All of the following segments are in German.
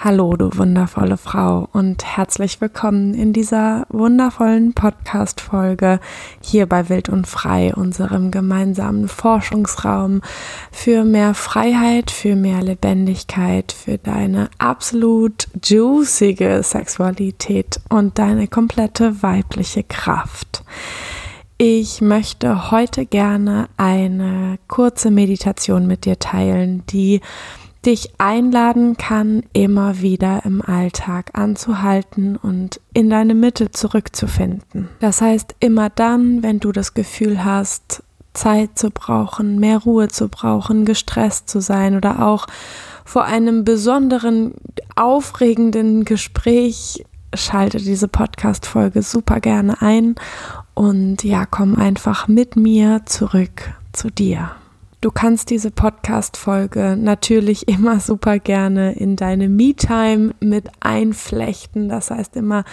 Hallo, du wundervolle Frau und herzlich willkommen in dieser wundervollen Podcast-Folge hier bei Wild und Frei, unserem gemeinsamen Forschungsraum für mehr Freiheit, für mehr Lebendigkeit, für deine absolut juicige Sexualität und deine komplette weibliche Kraft. Ich möchte heute gerne eine kurze Meditation mit dir teilen, die dich einladen kann, immer wieder im Alltag anzuhalten und in deine Mitte zurückzufinden. Das heißt, immer dann, wenn du das Gefühl hast, Zeit zu brauchen, mehr Ruhe zu brauchen, gestresst zu sein oder auch vor einem besonderen, aufregenden Gespräch, schalte diese Podcast-Folge super gerne ein und ja, komm einfach mit mir zurück zu dir. Du kannst diese Podcast-Folge natürlich immer super gerne in deine Me-Time mit einflechten. Das heißt immer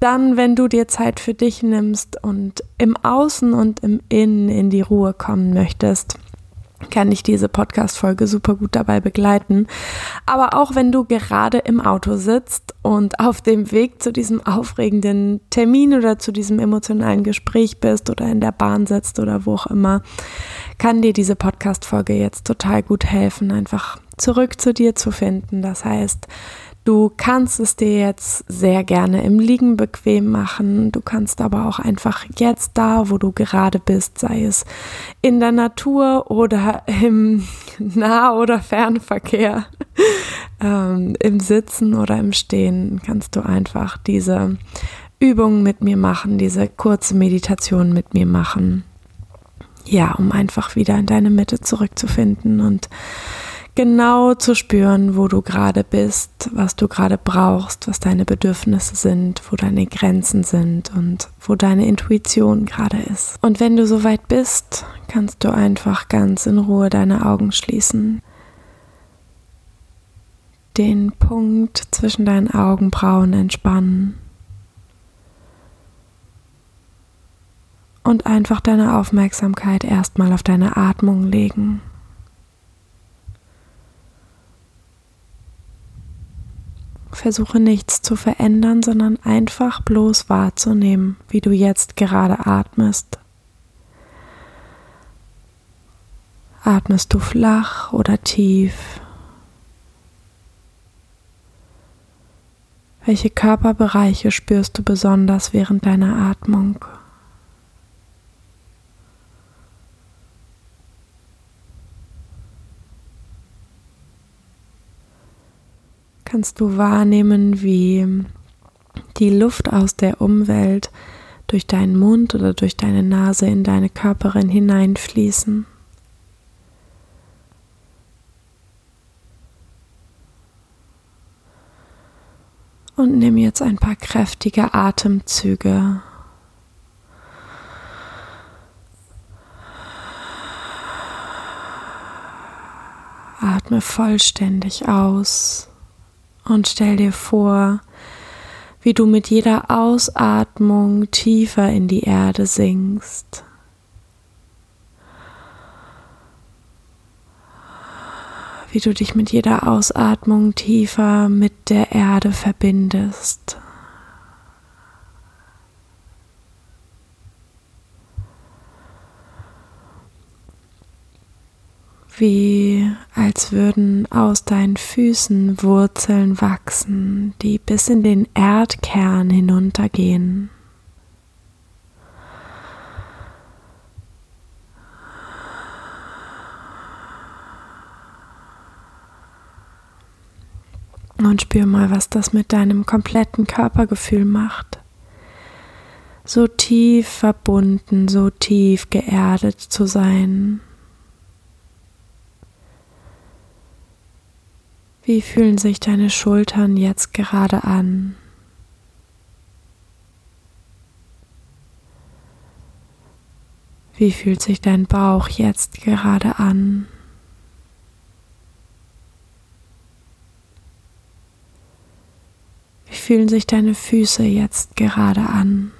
dann, wenn du dir Zeit für dich nimmst und im Außen und im Innen in die Ruhe kommen möchtest kann ich diese Podcast-Folge super gut dabei begleiten. Aber auch wenn du gerade im Auto sitzt und auf dem Weg zu diesem aufregenden Termin oder zu diesem emotionalen Gespräch bist oder in der Bahn sitzt oder wo auch immer, kann dir diese Podcast-Folge jetzt total gut helfen, einfach zurück zu dir zu finden. Das heißt, Du kannst es dir jetzt sehr gerne im Liegen bequem machen. Du kannst aber auch einfach jetzt da, wo du gerade bist, sei es in der Natur oder im Nah- oder Fernverkehr, ähm, im Sitzen oder im Stehen, kannst du einfach diese Übung mit mir machen, diese kurze Meditation mit mir machen. Ja, um einfach wieder in deine Mitte zurückzufinden und genau zu spüren, wo du gerade bist, was du gerade brauchst, was deine Bedürfnisse sind, wo deine Grenzen sind und wo deine Intuition gerade ist. Und wenn du soweit bist, kannst du einfach ganz in Ruhe deine Augen schließen. Den Punkt zwischen deinen Augenbrauen entspannen. Und einfach deine Aufmerksamkeit erstmal auf deine Atmung legen. Versuche nichts zu verändern, sondern einfach bloß wahrzunehmen, wie du jetzt gerade atmest. Atmest du flach oder tief? Welche Körperbereiche spürst du besonders während deiner Atmung? Kannst du wahrnehmen, wie die Luft aus der Umwelt durch deinen Mund oder durch deine Nase in deine Körperin hineinfließen. Und nimm jetzt ein paar kräftige Atemzüge. Atme vollständig aus. Und stell dir vor, wie du mit jeder Ausatmung tiefer in die Erde sinkst. Wie du dich mit jeder Ausatmung tiefer mit der Erde verbindest. Wie als würden aus deinen Füßen Wurzeln wachsen, die bis in den Erdkern hinuntergehen. Und spür mal, was das mit deinem kompletten Körpergefühl macht. So tief verbunden, so tief geerdet zu sein. Wie fühlen sich deine Schultern jetzt gerade an? Wie fühlt sich dein Bauch jetzt gerade an? Wie fühlen sich deine Füße jetzt gerade an?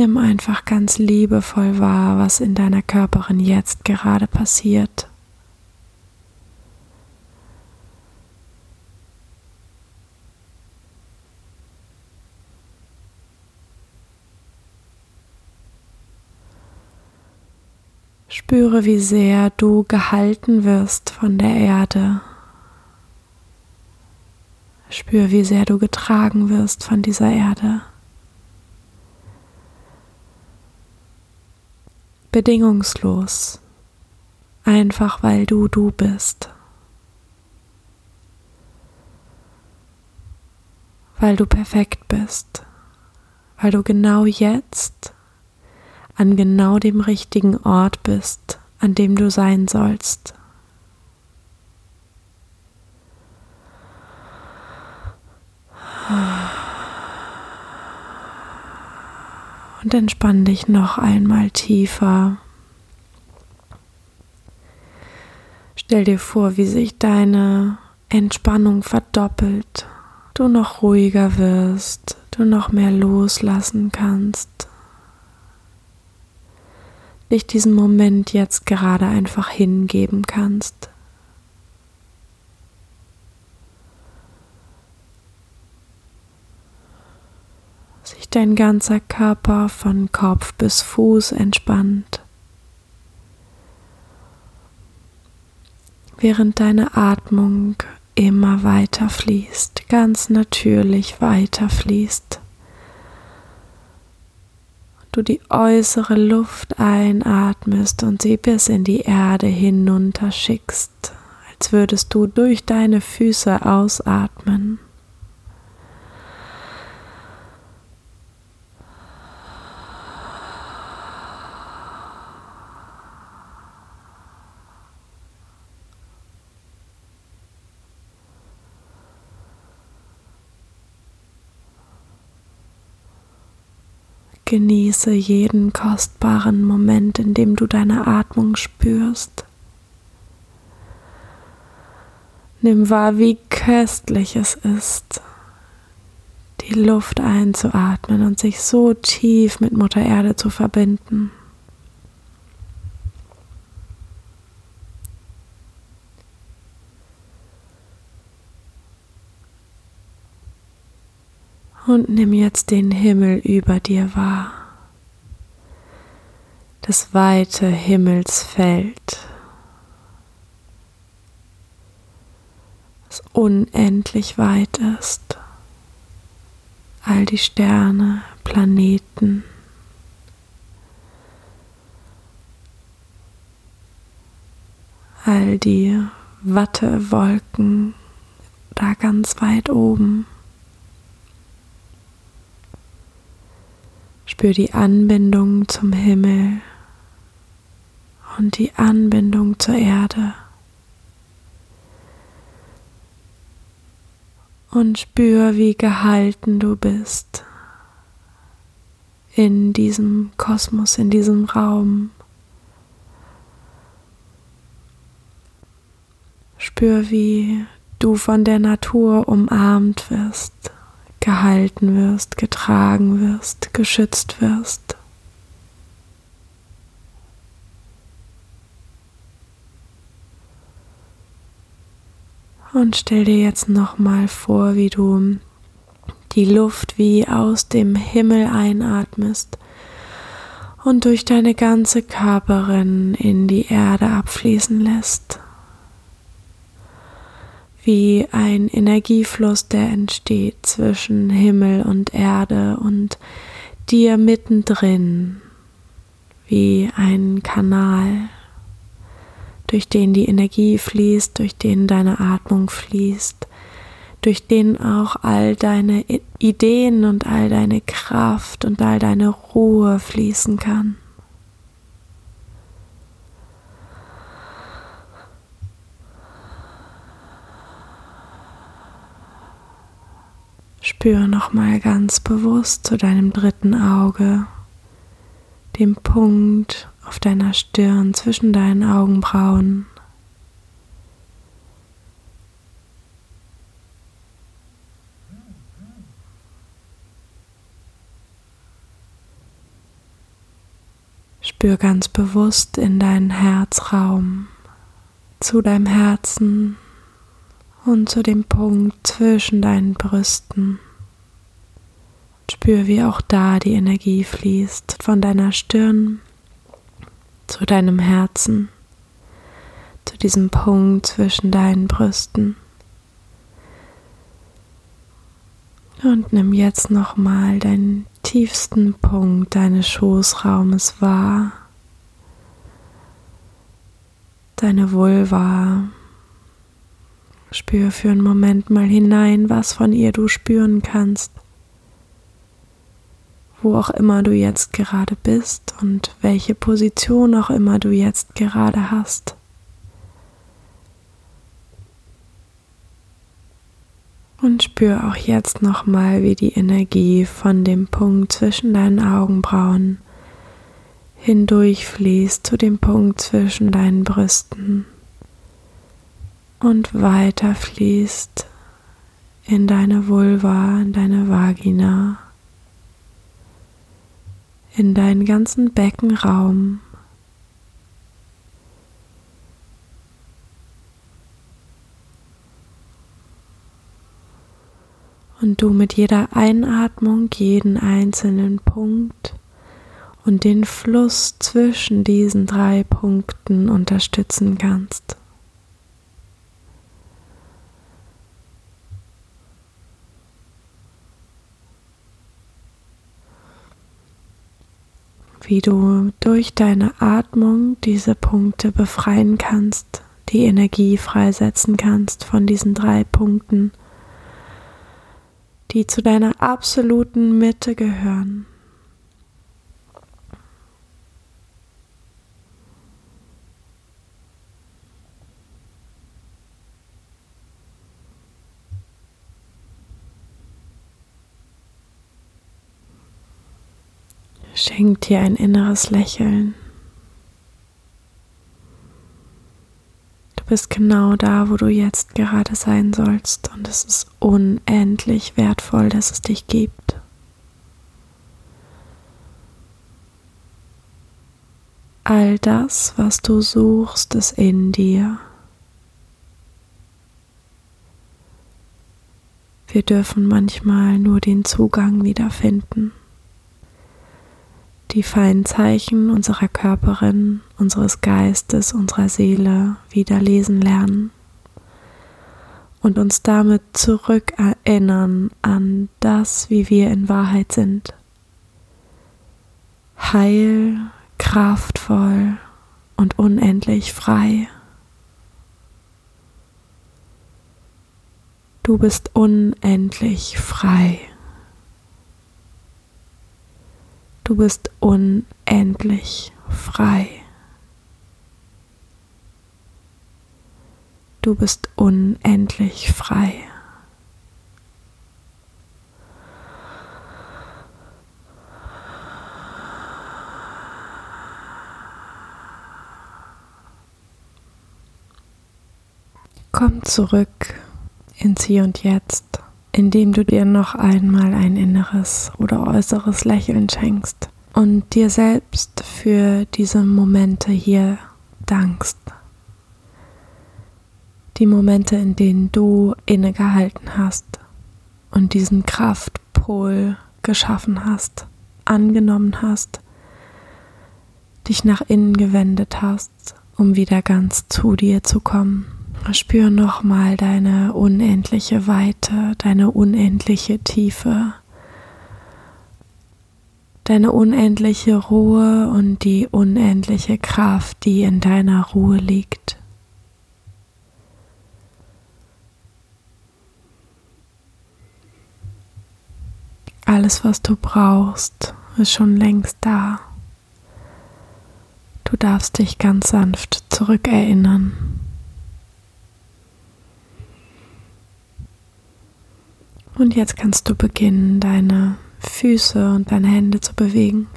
Nimm einfach ganz liebevoll wahr, was in deiner Körperin jetzt gerade passiert. Spüre, wie sehr du gehalten wirst von der Erde. Spüre, wie sehr du getragen wirst von dieser Erde. Bedingungslos, einfach weil du du bist. Weil du perfekt bist, weil du genau jetzt an genau dem richtigen Ort bist, an dem du sein sollst. Und entspann dich noch einmal tiefer. Stell dir vor, wie sich deine Entspannung verdoppelt, du noch ruhiger wirst, du noch mehr loslassen kannst dich diesem Moment jetzt gerade einfach hingeben kannst. Sich dein ganzer Körper von Kopf bis Fuß entspannt, während deine Atmung immer weiter fließt, ganz natürlich weiter fließt du die äußere Luft einatmest und sie bis in die Erde hinunter schickst, als würdest du durch deine Füße ausatmen. Genieße jeden kostbaren Moment, in dem du deine Atmung spürst. Nimm wahr, wie köstlich es ist, die Luft einzuatmen und sich so tief mit Mutter Erde zu verbinden. Und nimm jetzt den Himmel über dir wahr. Das weite Himmelsfeld. Das unendlich weit ist. All die Sterne, Planeten. All die Wattewolken da ganz weit oben. Spür die Anbindung zum Himmel und die Anbindung zur Erde. Und spür, wie gehalten du bist in diesem Kosmos, in diesem Raum. Spür, wie du von der Natur umarmt wirst gehalten wirst, getragen wirst, geschützt wirst. Und stell dir jetzt nochmal vor, wie du die Luft wie aus dem Himmel einatmest und durch deine ganze Körperin in die Erde abfließen lässt wie ein Energiefluss, der entsteht zwischen Himmel und Erde und dir mittendrin, wie ein Kanal, durch den die Energie fließt, durch den deine Atmung fließt, durch den auch all deine Ideen und all deine Kraft und all deine Ruhe fließen kann. Spür nochmal ganz bewusst zu deinem dritten Auge, dem Punkt auf deiner Stirn zwischen deinen Augenbrauen. Spür ganz bewusst in deinen Herzraum, zu deinem Herzen und zu dem Punkt zwischen deinen Brüsten. Spür, wie auch da die Energie fließt von deiner Stirn zu deinem Herzen, zu diesem Punkt zwischen deinen Brüsten. Und nimm jetzt nochmal deinen tiefsten Punkt deines Schoßraumes wahr, deine Vulva. Spür für einen Moment mal hinein, was von ihr du spüren kannst wo auch immer du jetzt gerade bist und welche Position auch immer du jetzt gerade hast. Und spür auch jetzt nochmal, wie die Energie von dem Punkt zwischen deinen Augenbrauen hindurchfließt zu dem Punkt zwischen deinen Brüsten und weiter fließt in deine Vulva, in deine Vagina in deinen ganzen Beckenraum. Und du mit jeder Einatmung jeden einzelnen Punkt und den Fluss zwischen diesen drei Punkten unterstützen kannst. Wie du durch deine Atmung diese Punkte befreien kannst, die Energie freisetzen kannst von diesen drei Punkten, die zu deiner absoluten Mitte gehören. Schenkt dir ein inneres Lächeln. Du bist genau da, wo du jetzt gerade sein sollst und es ist unendlich wertvoll, dass es dich gibt. All das, was du suchst, ist in dir. Wir dürfen manchmal nur den Zugang wiederfinden die feinen Zeichen unserer Körperin, unseres Geistes, unserer Seele wieder lesen lernen und uns damit zurückerinnern an das, wie wir in Wahrheit sind. Heil, kraftvoll und unendlich frei. Du bist unendlich frei. Du bist unendlich frei. Du bist unendlich frei. Komm zurück ins Hier und Jetzt indem du dir noch einmal ein inneres oder äußeres Lächeln schenkst und dir selbst für diese Momente hier dankst. Die Momente, in denen du innegehalten hast und diesen Kraftpol geschaffen hast, angenommen hast, dich nach innen gewendet hast, um wieder ganz zu dir zu kommen. Spür nochmal deine unendliche Weite, deine unendliche Tiefe, deine unendliche Ruhe und die unendliche Kraft, die in deiner Ruhe liegt. Alles, was du brauchst, ist schon längst da. Du darfst dich ganz sanft zurückerinnern. Und jetzt kannst du beginnen, deine Füße und deine Hände zu bewegen.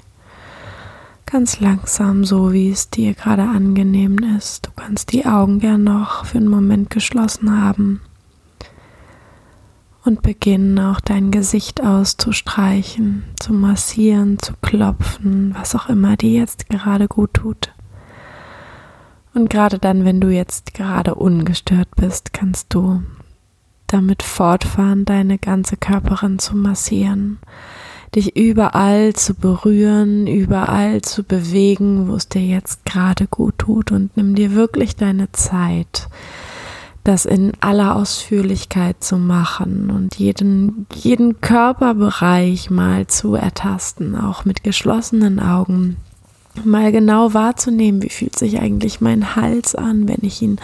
Ganz langsam, so wie es dir gerade angenehm ist. Du kannst die Augen gern noch für einen Moment geschlossen haben und beginnen auch dein Gesicht auszustreichen, zu massieren, zu klopfen, was auch immer dir jetzt gerade gut tut. Und gerade dann, wenn du jetzt gerade ungestört bist, kannst du damit fortfahren, deine ganze Körperin zu massieren, dich überall zu berühren, überall zu bewegen, wo es dir jetzt gerade gut tut. Und nimm dir wirklich deine Zeit, das in aller Ausführlichkeit zu machen und jeden, jeden Körperbereich mal zu ertasten, auch mit geschlossenen Augen. Mal genau wahrzunehmen, wie fühlt sich eigentlich mein Hals an, wenn ich ihn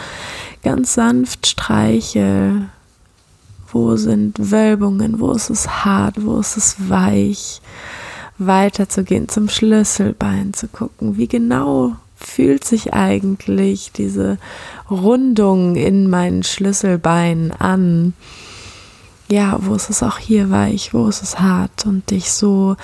ganz sanft streiche. Wo sind Wölbungen, wo ist es hart, wo ist es weich? Weiterzugehen zum Schlüsselbein zu gucken, wie genau fühlt sich eigentlich diese Rundung in meinen Schlüsselbeinen an? ja, wo ist es auch hier weich, wo ist es hart? Und dich so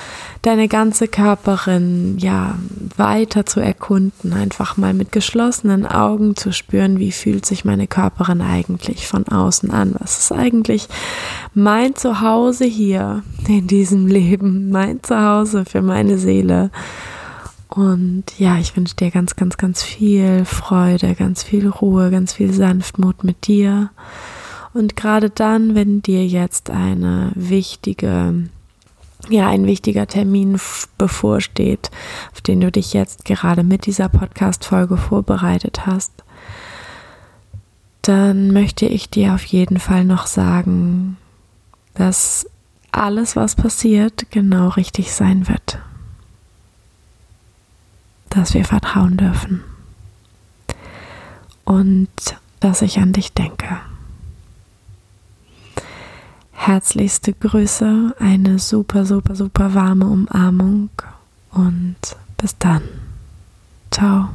deine ganze Körperin ja weiter zu erkunden, einfach mal mit geschlossenen Augen zu spüren, wie fühlt sich meine Körperin eigentlich von außen an? Was ist eigentlich mein Zuhause hier in diesem Leben, mein Zuhause für meine Seele? Und ja, ich wünsche dir ganz, ganz, ganz viel Freude, ganz viel Ruhe, ganz viel Sanftmut mit dir und gerade dann, wenn dir jetzt eine wichtige, ja, ein wichtiger Termin bevorsteht, auf den du dich jetzt gerade mit dieser Podcast-Folge vorbereitet hast, dann möchte ich dir auf jeden Fall noch sagen, dass alles, was passiert, genau richtig sein wird. Dass wir vertrauen dürfen. Und dass ich an dich denke. Herzlichste Grüße, eine super, super, super warme Umarmung und bis dann. Ciao.